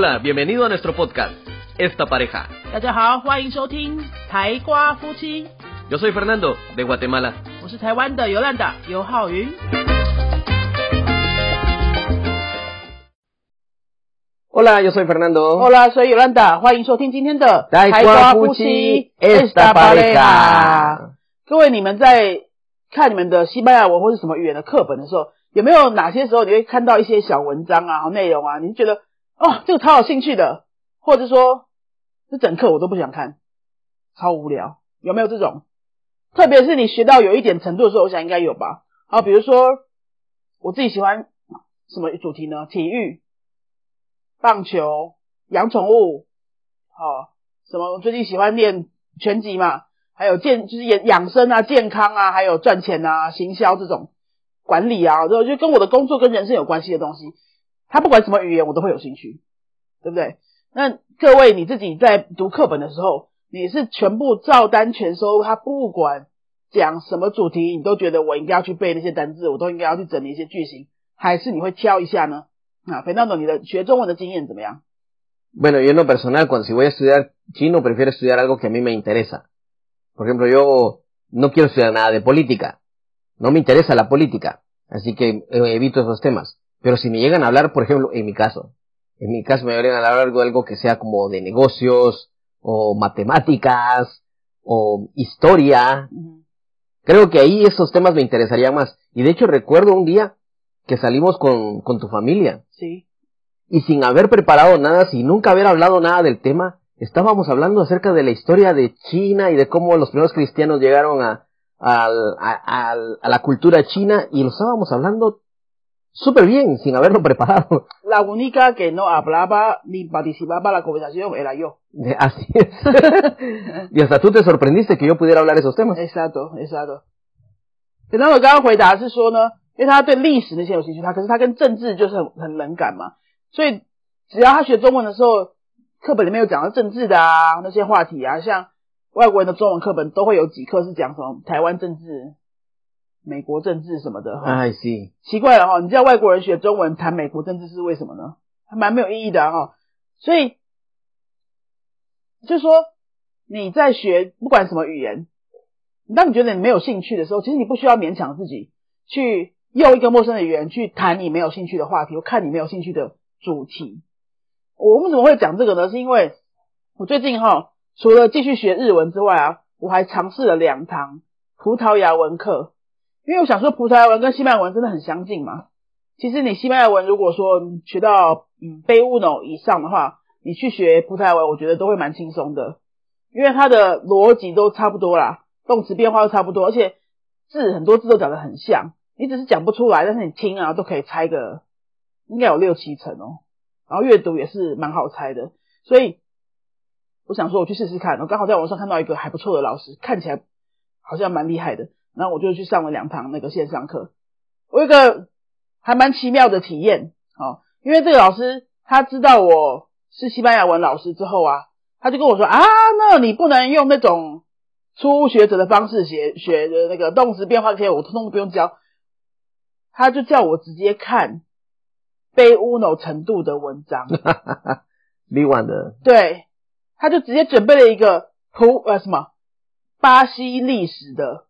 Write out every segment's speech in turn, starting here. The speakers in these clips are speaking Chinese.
Hola, bienvenido a nuestro podcast, Esta Pareja. 大家好，欢迎收听台瓜夫妻， Yo soy Fernando, de Guatemala. 我是台湾的尤兰达尤浩云。 Hola, yo soy Fernando. Hola，所以尤兰达，欢迎收听今天的台瓜夫妻 Esta Pareja。各位，你们在看你们的西班牙文或是什么语言的课本的时候，有没有哪些时候你会看到一些小文章啊、内容啊？你就觉得 哦，这个超有兴趣的，或者说这整课我都不想看，超无聊，有没有这种？特别是你学到有一点程度的时候，我想应该有吧。好，比如说我自己喜欢什么主题呢？体育、棒球、养宠物，好、什么？我最近喜欢练拳击嘛，还有健就是养养生啊、健康啊，还有赚钱啊、行销这种管理啊，就就跟我的工作跟人生有关系的东西。他不管什么语言，我都会有兴趣，对不对？那各位你自己在读课本的时候，你是全部照单全收，他不管讲什么主题，你都觉得我应该要去背那些单字，我都应该要去整理一些句型，还是你会挑一下呢？啊，肥 e 你的学中文的经验怎么样？Bueno, yo en lo personal, cuando si voy a estudiar chino, prefiero estudiar algo que a mí me interesa. Por ejemplo, yo no quiero estudiar nada de política. No me interesa la política. Así que evito esos temas. Pero si me llegan a hablar, por ejemplo, en mi caso, en mi caso me llegan a hablar algo, algo que sea como de negocios, o matemáticas, o historia, 嗯 creo que ahí esos temas me interesarían más. Y de hecho recuerdo un día que salimos con, con tu familia.，C，y sin haber preparado nada, sin nunca haber hablado nada del tema, estábamos hablando acerca de la historia de China y de cómo los primeros cristianos llegaron a, a, al- a la cultura china y lo estábamos hablando súper bien, sin haberlo preparado. La única que no hablaba ni participaba en la conversación era yo. De- Así es. y hasta tú te sorprendiste que yo pudiera hablar esos temas. Exacto, exacto。可能我刚刚回答是说呢，因为他对历史那些有兴趣，他可是他跟政治就是很很冷感嘛，所以只要他学中文的时候，课本里面有讲到政治的啊那些话题啊，像外国人的中文课本都会有几课是讲什么台湾政治、 美国政治什么的哈。Ay, sí. 奇怪了哈，你知道外国人学中文谈美国政治是为什么呢？还蛮没有意义的哈、所以就说你在学不管什么语言，当你觉得你没有兴趣的时候，其实你不需要勉强自己去用一个陌生的语言去谈你没有兴趣的话题，或看你没有兴趣的主题。我为什么会讲这个呢？是因为我最近哈，除了继续学日文之外啊，我还尝试了两堂葡萄牙文课。因为我想说，葡萄牙文跟西班牙文真的很相近嘛。其实你西班牙文如果说学到嗯 B uno 以上的话，你去学葡萄牙文，我觉得都会蛮轻松的，因为它的逻辑都差不多啦，动词变化都差不多，而且字很多字都讲得很像，你只是讲不出来，但是你听啊都可以猜个应该有六七成哦。然后阅读也是蛮好猜的，所以我想说我去试试看。我刚好在网上看到一个还不错的老师，看起来好像蛮厉害的，然后我就去上了两堂那个线上课。我有一个还蛮奇妙的体验，哦，因为这个老师他知道我是西班牙文老师之后啊，他就跟我说啊，那你不能用那种初学者的方式写学的那个动词变化这些，我通通都不用教，他就叫我直接看背 uno 程度的文章。B one 的对，他就直接准备了一个图呃什么巴西历史的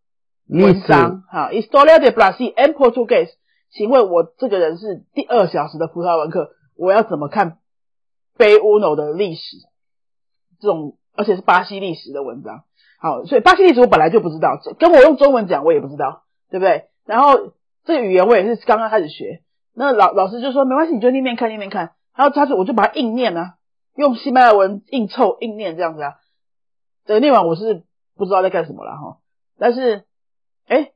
文章，哈，Historia de Brasil en Portugués。请问我这个人是第二小时的葡萄牙文课，我要怎么看贝乌诺的历史？这种而且是巴西历史的文章，好，所以巴西历史我本来就不知道，跟我用中文讲我也不知道，对不对？然后这个语言我也是刚刚开始学，那老老师就说没关系，你就念念看，念念看，然后他就我就把它硬念啊，用西班牙文硬凑硬念这样子啊。这个念完我是不知道在干什么了哈，但是哎，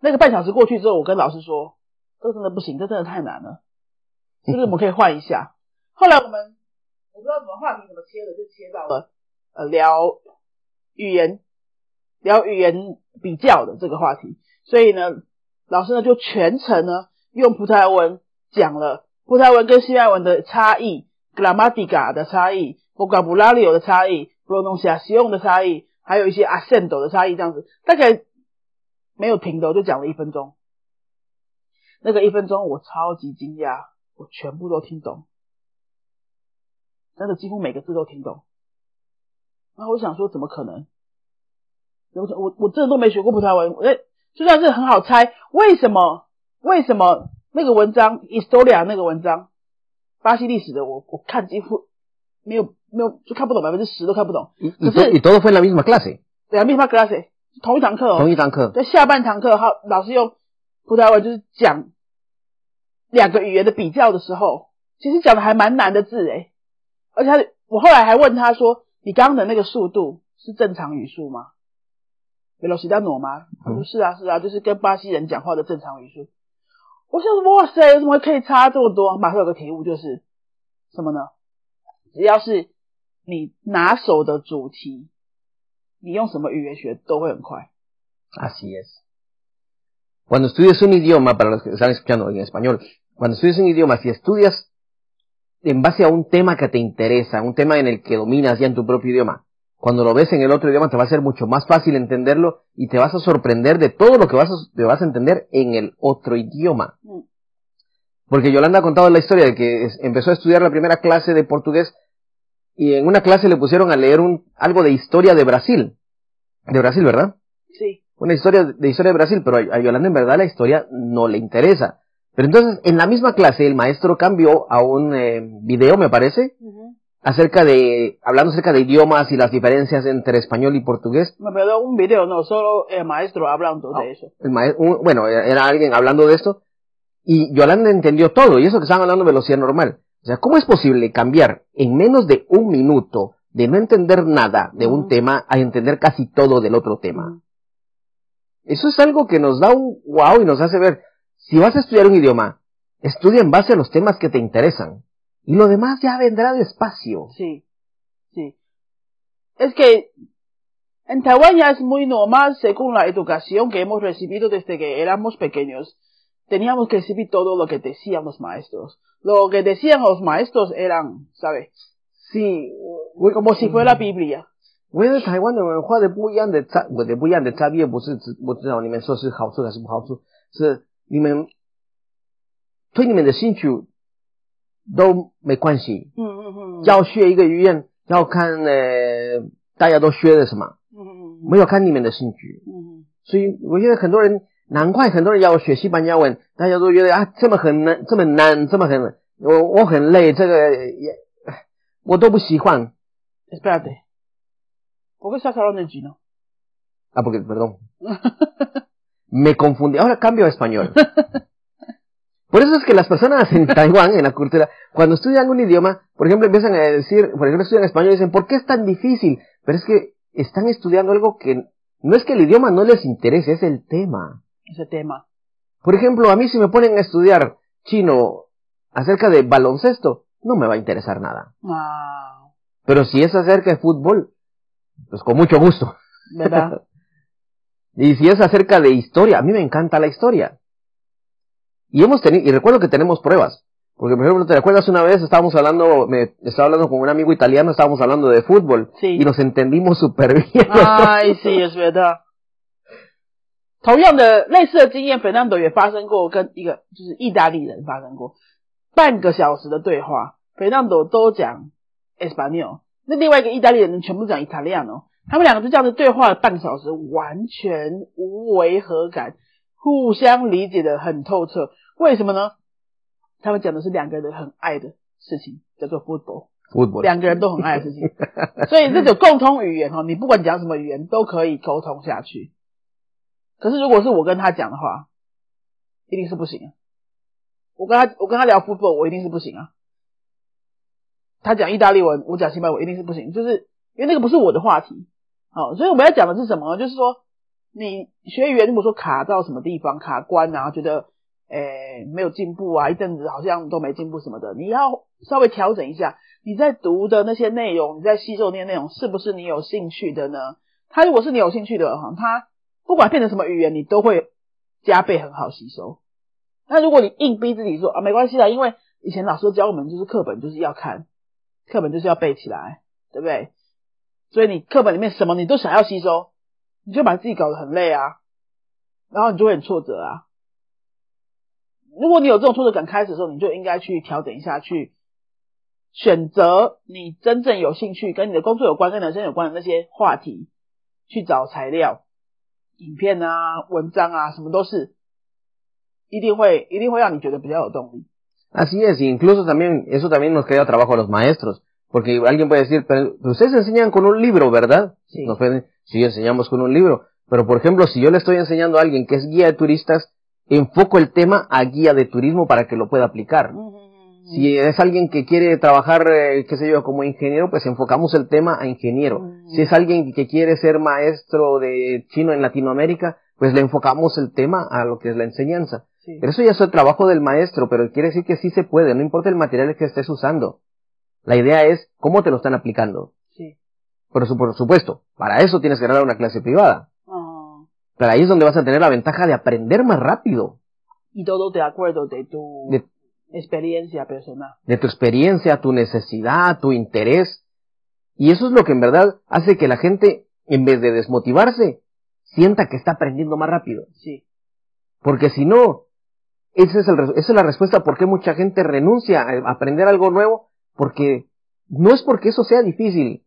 那个半小时过去之后，我跟老师说，这真的不行，这真的太难了，是不是我们可以换一下？后来我们我不知道怎么话题怎么切的，就切到了呃聊语言聊语言比较的这个话题，所以呢，老师呢就全程呢用葡萄牙文讲了葡萄牙文跟西班牙文的差异，gramática 的差异，vocabulario 的差异，pronunciación 的差异，还有一些 acento 的差异，这样子大概没有停的，我就讲了一分钟。那个一分钟我超级惊讶，我全部都听懂。真的几乎每个字都听懂。然后我想说，怎么可能？我我我真的都没学过葡萄牙文，哎，就算是很好猜，为什么？为什么那个文章，Historia 那个文章，巴西历史的，我我看几乎没有没有就看不懂百分之十都看不懂。可是你 todo fue la misma clase。对啊，misma clase，同一堂课哦。同一堂课。在下半堂课，好，老师用葡萄牙文就是讲两个语言的比较的时候，其实讲的还蛮难的字诶，而且他我后来还问他说：“你刚刚的那个速度是正常语速吗？”维罗西达诺吗？他说是啊，是啊，就是跟巴西人讲话的正常语速。我想说，哇塞，怎么可以差这么多？马上有个题目就是什么呢？只要是你拿手的主题，你用什么语言学都会很快。Así es. Cuando estudias un idioma, para los que están escuchando en español, cuando estudias un idioma, si estudias en base a un tema que te interesa, un tema en el que dominas ya en tu propio idioma, cuando lo ves en el otro idioma te va a ser mucho más fácil entenderlo y te vas a sorprender de todo lo que vas a, te vas a entender en el otro idioma. Mm. Porque Yolanda ha contado la historia de que empezó a estudiar la primera clase de portugués y en una clase le pusieron a leer un, algo de historia de Brasil. De Brasil, ¿verdad? Sí. Una historia de historia de Brasil, pero a Yolanda en verdad la historia no le interesa. Pero entonces, en la misma clase, el maestro cambió a un eh, video, me parece, acerca de, hablando acerca de idiomas y las diferencias entre español y portugués. Me quedó un video, no, solo el maestro hablando de eso. El maestro, bueno, era alguien hablando de esto, y Yolanda entendió todo, y eso que estaban hablando de velocidad normal. O sea, ¿cómo es posible cambiar en menos de un minuto de no entender nada de un tema a entender casi todo del otro tema? Eso es algo que nos da un wow y nos hace ver, si vas a estudiar un idioma, estudia en base a los temas que te interesan. Y lo demás ya vendrá despacio. Sí, sí. Es que en Taiwán ya es muy normal, según la educación que hemos recibido desde que éramos pequeños. Teníamos que recibir todo lo que decían los maestros. Lo que decían los maestros eran, ¿sabes? Sí, como si fuera la Biblia. 我觉得台湾的文化的不一样的差，我的不一样的差别不是知道你们说是好处还是不好处，是你们对你们的兴趣都没关系。嗯嗯嗯。要学一个语言，要看呃大家都学的什么。嗯嗯嗯。没有看你们的兴趣。嗯嗯。所以我觉得很多人，难怪很多人要学西班牙文，大家都觉得啊这么很难，这么难，这么很我我很累，这个也我都不喜欢。Espérate. ¿Por qué estás hablando en chino? Ah, porque, perdón. Me confundí. Ahora cambio a español. Por eso es que las personas en Taiwán, en la cultura, cuando estudian un idioma, por ejemplo, empiezan a decir, por ejemplo, estudian español y dicen, ¿por qué es tan difícil? Pero es que están estudiando algo que no es que el idioma no les interese, es el tema. Ese tema. Por ejemplo, a mí si me ponen a estudiar chino acerca de baloncesto, no me va a interesar nada. Ah. Pero si es acerca de fútbol, pues con mucho gusto. ¿Verdad? y si es acerca de historia, a mí me encanta la historia. Y hemos tenido, y recuerdo que tenemos pruebas. Porque, por ejemplo, ¿te recuerdas una vez? Estábamos hablando, me estaba hablando con un amigo italiano, estábamos hablando de fútbol. Sí. Y nos entendimos súper bien. Ay, sí, es verdad. 同样的类似的经验，Fernando 也发生过，跟一个就是意大利人发生过半个小时的对话，Fernando 都讲 Espanol，那另外一个意大利人全部讲 Italiano，他们两个就这样子对话了半个小时，完全无违和感，互相理解的很透彻。为什么呢？他们讲的是两个人很爱的事情，叫做 football。两个人都很爱的事情，所以这种共通语言哈，你不管讲什么语言都可以沟通下去。可是如果是我跟他讲的话，一定是不行。我跟他我跟他聊 football，我一定是不行啊。他讲意大利文，我讲西班牙文，一定是不行，就是因为那个不是我的话题。哦，所以我们要讲的是什么？就是说，你学语言如果说卡到什么地方卡关啊，觉得诶没有进步啊，一阵子好像都没进步什么的，你要稍微调整一下。你在读的那些内容，你在吸收那些内容，是不是你有兴趣的呢？他如果是你有兴趣的哈，他不管变成什么语言，你都会加倍很好吸收。那如果你硬逼自己说啊，没关系啦，因为以前老师教我们就是课本就是要看。课本就是要背起来，对不对？所以你课本里面什么你都想要吸收，你就把自己搞得很累啊，然后你就会很挫折啊。如果你有这种挫折感开始的时候，你就应该去调整一下，去选择你真正有兴趣、跟你的工作有关、跟人生有关的那些话题，去找材料、影片啊、文章啊，什么都是，一定会一定会让你觉得比较有动力。Así es, incluso también, eso también nos queda trabajo a los maestros, porque alguien puede decir, pero ustedes enseñan con un libro, ¿verdad? Sí. Nos pueden, sí, enseñamos con un libro, pero por ejemplo, si yo le estoy enseñando a alguien que es guía de turistas, enfoco el tema a guía de turismo para que lo pueda aplicar. Si es alguien que quiere trabajar, eh, qué sé yo, como ingeniero, pues enfocamos el tema a ingeniero. Si es alguien que quiere ser maestro de chino en Latinoamérica, pues le enfocamos el tema a lo que es la enseñanza. Sí. Pero eso ya es el trabajo del maestro, pero quiere decir que sí se puede, no importa el material que estés usando. La idea es cómo te lo están aplicando. Sí. Por, su- por supuesto, para eso tienes que dar una clase privada. Ah, Pero ahí es donde vas a tener la ventaja de aprender más rápido, y todo de acuerdo de tu de, experiencia personal. de tu experiencia, tu necesidad, tu interés. Y eso es lo que en verdad hace que la gente, en vez de desmotivarse, sienta que está aprendiendo más rápido. Sí. Porque si no, ese es el res- esa es la respuesta por qué mucha gente renuncia a aprender algo nuevo, porque no es porque eso sea difícil,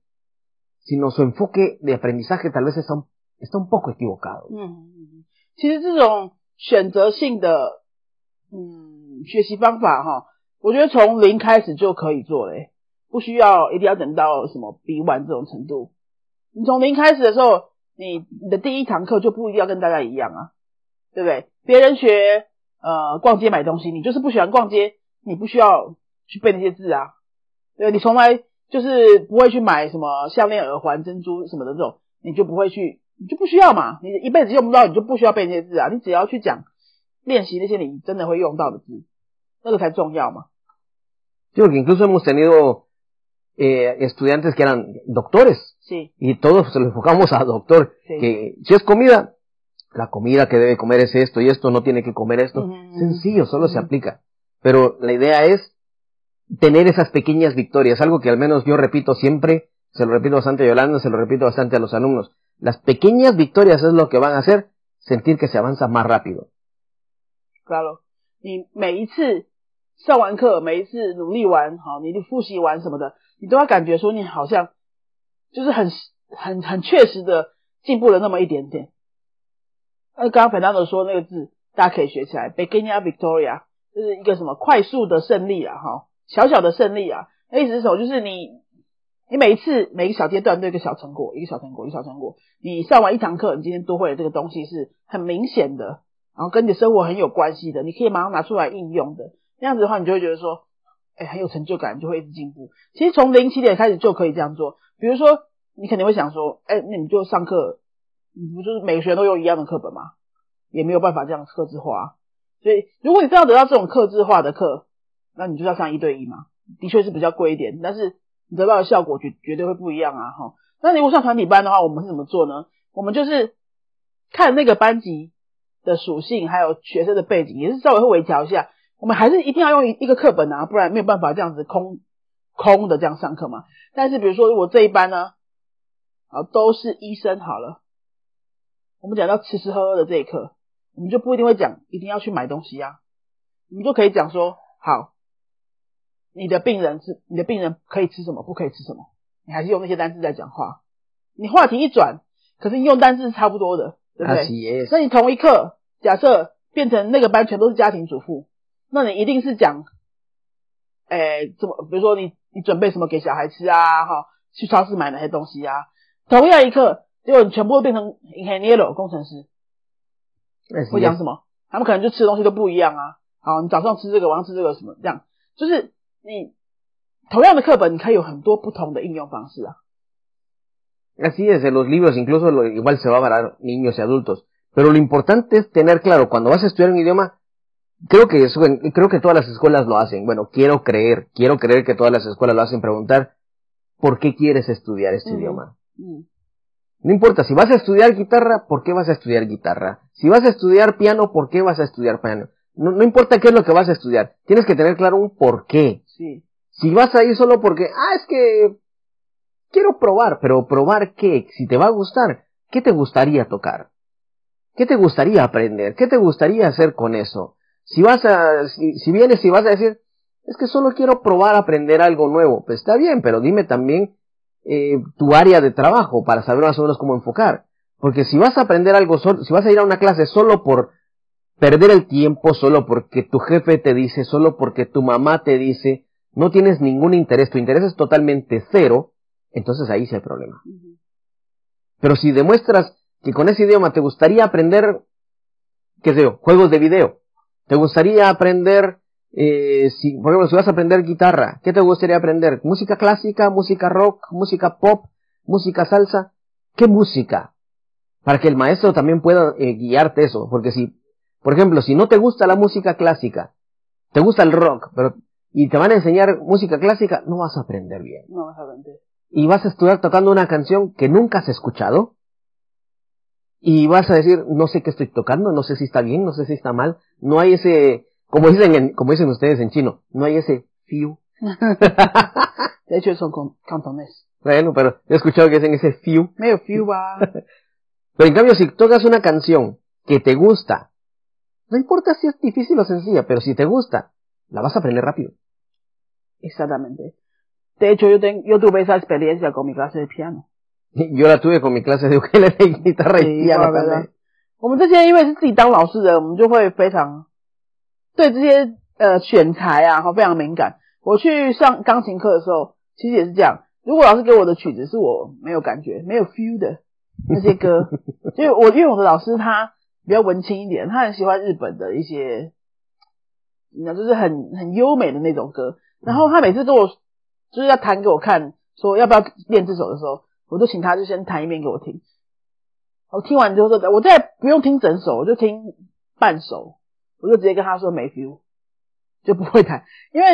sino su enfoque de aprendizaje tal vez está un, está un poco equivocado. 嗯，其实这种选择性的嗯 学习方法哈，我觉得从零开始就可以做嘞，不需要一定要等到什么 B one 这种程度。你从零开始的时候，你你的第一堂课就不一定要跟大家一样啊，对不对？别人学呃逛街买东西，你就是不喜欢逛街，你不需要去背那些字啊，对，你从来就是不会去买什么项链、耳环、珍珠什么的这种，你就不会去，你就不需要嘛，你一辈子用不到，你就不需要背那些字啊，你只要去讲练习那些你真的会用到的字，那个才重要嘛。 Sí, porque incluso hemos tenido eh, estudiantes que eran doctores Sí, y todos se lo enfocamos a doctor, Sí. que si es comida, la comida que debe comer es esto y esto no tiene que comer esto. Ujú. Sencillo, solo se Ujú. aplica. Pero la idea es tener esas pequeñas victorias, algo que al menos yo repito siempre, se lo repito bastante a Yolanda, se lo repito bastante a los alumnos. Las pequeñas victorias es lo que van a hacer sentir que se avanza más rápido. claro， 你每一次上完课，每一次努力完，好，你复习完什么的，你都要感觉说你好像就是很很很确实的进步了那么一点点。那刚刚 Fernando 说那个字，大家可以学起来 b e g i n n a Victoria，就是一个什么快速的胜利啊，哈，小小的胜利啊。那意思是什么？就是你你每一次每一个小阶段都有一个小成果，一个小成果，一个小成果。你上完一堂课，你今天多会了这个东西是很明显的，然后跟你的生活很有关系的，你可以马上拿出来应用的。那样子的话，你就会觉得说，哎，很有成就感，就会一直进步。其实从零起点开始就可以这样做。比如说，你肯定会想说，哎，那你就上课，你不就是每个学员都用一样的课本吗？也没有办法这样克制化。所以，如果你真要得到这种克制化的课，那你就要上一对一嘛，的确是比较贵一点，但是你得到的效果绝绝对会不一样啊！哈，那如果上团体班的话，我们是怎么做呢？我们就是看那个班级的属性，还有学生的背景，也是稍微会微调一下。我们还是一定要用一一个课本啊，不然没有办法这样子空空的这样上课嘛。但是比如说，如果这一班呢，啊都是医生好了，我们讲到吃吃喝喝的这一课，我们就不一定会讲一定要去买东西啊，我们就可以讲说，好，你的病人是你的病人可以吃什么，不可以吃什么，你还是用那些单字在讲话。你话题一转，可是用单字是差不多的，对不对.那你同一课，假设变成那个班全都是家庭主妇，那你一定是讲，哎，怎么，比如说你你准备什么给小孩吃啊，哈，去超市买哪些东西啊？同样一课，结果你全部都变成 engineer 工程师会讲什么？他们可能就吃的东西都不一样啊。好，你早上吃这个，晚上吃这个，什么这样？就是你同样的课本，你可以有很多不同的应用方式啊。Así es, en los libros incluso lo- igual se va a parar niños y adultos. Pero lo importante es tener claro, cuando vas a estudiar un idioma, creo que eso, creo que todas las escuelas lo hacen. Bueno, quiero creer, quiero creer que todas las escuelas lo hacen preguntar, ¿por qué quieres estudiar este idioma? 嗯 No importa, si vas a estudiar guitarra, ¿por qué vas a estudiar guitarra? Si vas a estudiar piano, ¿por qué vas a estudiar piano? No, no importa qué es lo que vas a estudiar, tienes que tener claro un por qué. 是 Si vas a ir solo porque, ah, es que quiero probar, pero probar qué, si te va a gustar, ¿qué te gustaría tocar? ¿Qué te gustaría aprender? ¿Qué te gustaría hacer con eso? Si vas a, si, si vienes y vas a decir, es que solo quiero probar aprender algo nuevo. Pues está bien, pero dime también eh, tu área de trabajo para saber más o menos cómo enfocar. Porque si vas a aprender algo, si vas a ir a una clase solo por perder el tiempo, solo porque tu jefe te dice, solo porque tu mamá te dice, no tienes ningún interés, tu interés es totalmente cero, entonces ahí sí hay problema. Pero si demuestras que con ese idioma te gustaría aprender, qué sé yo, juegos de video, te gustaría aprender, eh, si, por ejemplo, si vas a aprender guitarra, ¿qué te gustaría aprender? ¿Música clásica, música rock, música pop, música salsa? ¿Qué música? Para que el maestro también pueda eh, guiarte eso, porque si, por ejemplo, si no te gusta la música clásica, te gusta el rock, pero y te van a enseñar música clásica, no vas a aprender bien. No vas a aprender. Y vas a estudiar tocando una canción que nunca has escuchado. Y vas a decir, no sé qué estoy tocando, no sé si está bien, no sé si está mal. No hay ese, como dicen, en, como dicen ustedes en chino, no hay ese fiu. de hecho, son cantonés. Bueno, pero he escuchado que dicen ese fiu. Medio fiu va. pero en cambio, si tocas una canción que te gusta, no importa si es difícil o sencilla, pero si te gusta, la vas a aprender rápido. Exactamente. De hecho, yo, yo tuve esa experiencia con mi clase de piano. Yo la tuve con mi clase de ukelele y guitarra y piano también. 我们这些因为是自己当老师的，我们就会非常对这些呃选材啊，哈非常敏感。我去上钢琴课的时候，其实也是这样。如果老师给我的曲子是我没有感觉、没有 feel 的那些歌，就我因为我的老师他比较文青一点，他很喜欢日本的一些，那就是很很优美的那种歌。然后他每次跟我就是要弹给我看，说要不要练这首的时候，我就请他就先弹一遍给我听。我听完之后，我再不用听整首，我就听半首，我就直接跟他说没 feel，就不会弹。因为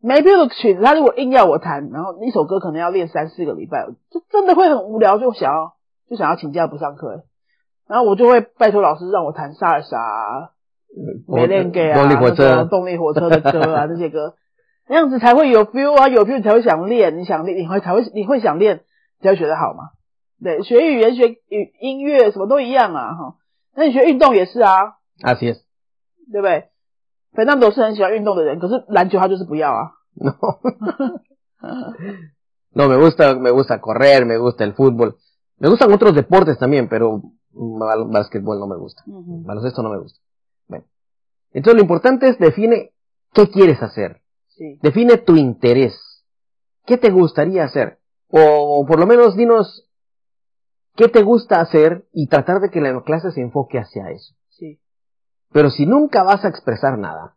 没 feel 的曲子，他如果硬要我弹，然后一首歌可能要练三四个礼拜，就真的会很无聊，就想要就想要请假不上课。然后我就会拜托老师让我弹萨尔萨、没练给啊、动力火车、动力火车的歌啊 这些歌。那样子才会有 feel 啊，有 feel 才会想练，你想练，你会才会你会想练，才会学得好嘛。对，学语言、学语音乐什么都一样啊，哈。那你学运动也是啊。啊，是。对不对？反正都是很喜欢运动的人，可是篮球他就是不要啊。No. no, me gusta, me gusta correr, me gusta el fútbol. Me gustan otros deportes también, pero básquetbol no me gusta. Baloncesto no me gusta. Bueno. Entonces lo importante es define qué quieres hacer. Define tu interés. ¿Qué te gustaría hacer? O por lo menos dinos qué te gusta hacer y tratar de que la clase se enfoque hacia eso. Sí. Pero si nunca vas a expresar nada,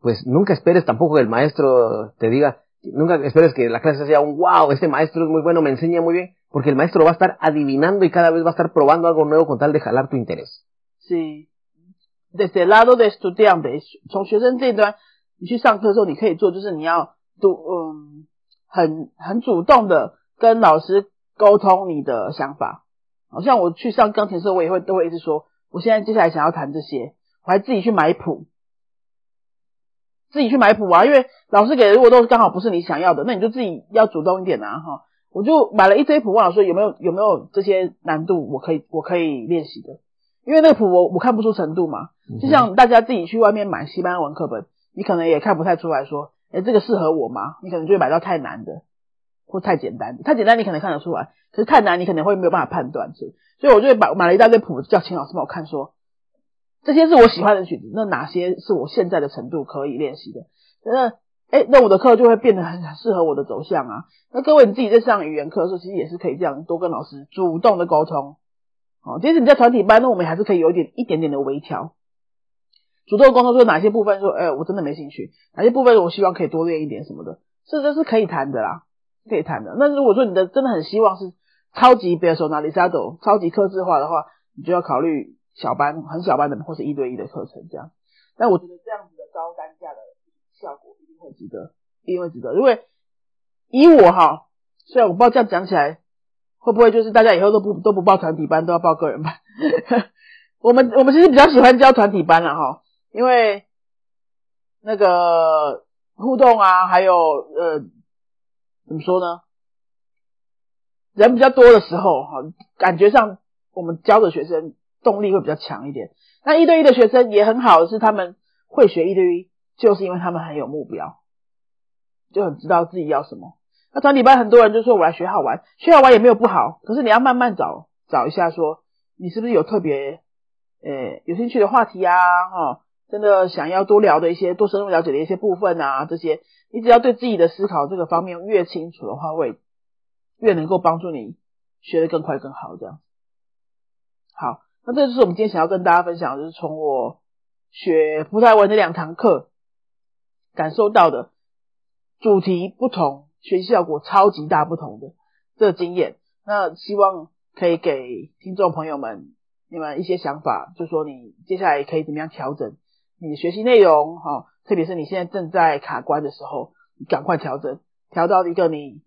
pues nunca esperes tampoco que el maestro te diga, nunca esperes que la clase sea un wow, este maestro es muy bueno, me enseña muy bien, porque el maestro va a estar adivinando y cada vez va a estar probando algo nuevo con tal de jalar tu interés. Sí. Desde el lado de estudiantes, 你去上课的时候，你可以做，就是你要多嗯，很很主动的跟老师沟通你的想法。好像我去上钢琴的时候，我也会都会一直说，我现在接下来想要弹这些，我还自己去买谱，自己去买谱啊，因为老师给的如果都刚好不是你想要的，那你就自己要主动一点啊，哈。我就买了一堆谱，问老师有没有有没有这些难度，我可以我可以练习的，因为那个谱我我看不出程度嘛，就像大家自己去外面买西班牙文课本。你可能也看不太出来说，哎，这个适合我吗？你可能就会买到太难的，或太简单的。太简单你可能看得出来，可是太难你可能会没有办法判断。所以我就会买了一大堆谱，叫秦老师帮我看，说这些是我喜欢的曲子，那哪些是我现在的程度可以练习的？那哎，那我的课就会变得很适合我的走向啊。那各位你自己在上语言课的时候，其实也是可以这样多跟老师主动的沟通。哦，即使你在团体班，那我们还是可以有一点一点点的微调。主动沟通说哪些部分说，哎，我真的没兴趣，哪些部分我希望可以多练一点什么的，这这是可以谈的啦，可以谈的。那如果说你的真的很希望是超级别手拿里沙斗，超级克制化的话，你就要考虑小班、很小班的或是一对一的课程这样。但我觉得这样子的高单价的效果一定会值得，一定会值得。因为以我哈，虽然我不知道这样讲起来会不会就是大家以后都不都不报团体班，都要报个人班。我们我们其实比较喜欢教团体班了哈。因为那个互动啊，还有呃，怎么说呢？人比较多的时候，哈，感觉上我们教的学生动力会比较强一点。那一对一的学生也很好是，他们会学一对一，就是因为他们很有目标，就很知道自己要什么。那团体班很多人就说我来学好玩，学好玩也没有不好，可是你要慢慢找找一下，说你是不是有特别呃有兴趣的话题啊？哈，真的想要多聊的一些、多深入了解的一些部分啊，这些你只要对自己的思考这个方面越清楚的话，会越能够帮助你学得更快更好。这样好，那这就是我们今天想要跟大家分享，就是从我学葡萄文的两堂课感受到的主题不同。学习效果超级大不同的这个经验，那希望可以给听众朋友们你们一些想法，就说你接下来可以怎么样调整你的学习内容，哈，特别是你现在正在卡关的时候，你赶快调整，调到一个你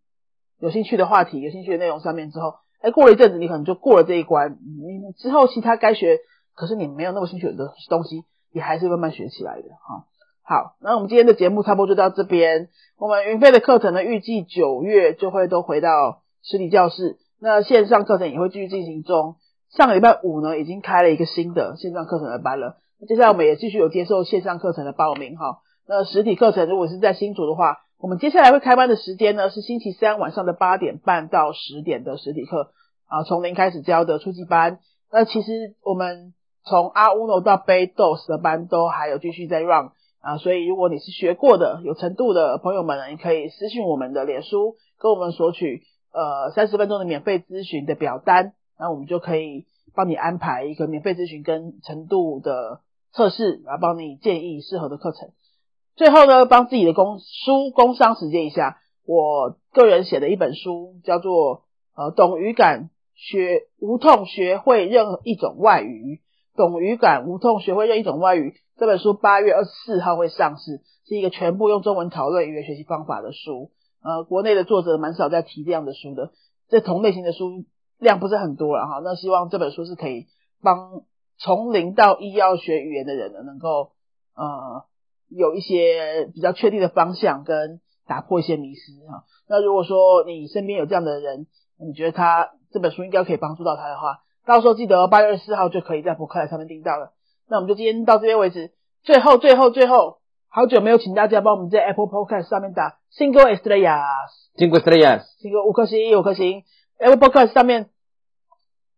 有兴趣的话题、有兴趣的内容上面之后，哎，过了一阵子，你可能就过了这一关，你之后其他该学，可是你没有那么兴趣的东西，你还是慢慢学起来的，哈。好，那我们今天的节目差不多就到这边。我们云飞的课程呢，预计九月就会都回到实体教室，那线上课程也会继续进行中。上个礼拜五呢，已经开了一个新的线上课程的班了。接下来我们也继续有接受线上课程的报名哈。那实体课程如果是在新竹的话，我们接下来会开班的时间呢是星期三晚上的八点半到十点的实体课啊，从零开始教的初级班。那其实我们从阿乌诺到贝斗斯的班都还有继续在 run。啊，所以如果你是学过的有程度的朋友们呢，你可以私信我们的脸书，跟我们索取呃三十分钟的免费咨询的表单，那我们就可以帮你安排一个免费咨询跟程度的测试，然后帮你建议适合的课程。最后呢，帮自己的工书工商实践一下，我个人写的一本书叫做呃懂语感学无痛学会任何一种外语，懂语感无痛学会任一种外语。这本书八月二十四号会上市，是一个全部用中文讨论语言学习方法的书。呃，国内的作者蛮少在提这样的书的，这同类型的书量不是很多了哈。那希望这本书是可以帮从零到一要学语言的人呢，能够呃有一些比较确定的方向，跟打破一些迷失哈。那如果说你身边有这样的人，你觉得他这本书应该可以帮助到他的话，到时候记得八月二十四号就可以在博客来上面订到了。那我们就今天到这边为止。最后，最后，最后，好久没有请大家帮我们在 Apple Podcast 上面打 Single Estrellas，Single Estrellas，Single 五颗星，五颗星。Apple Podcast 上面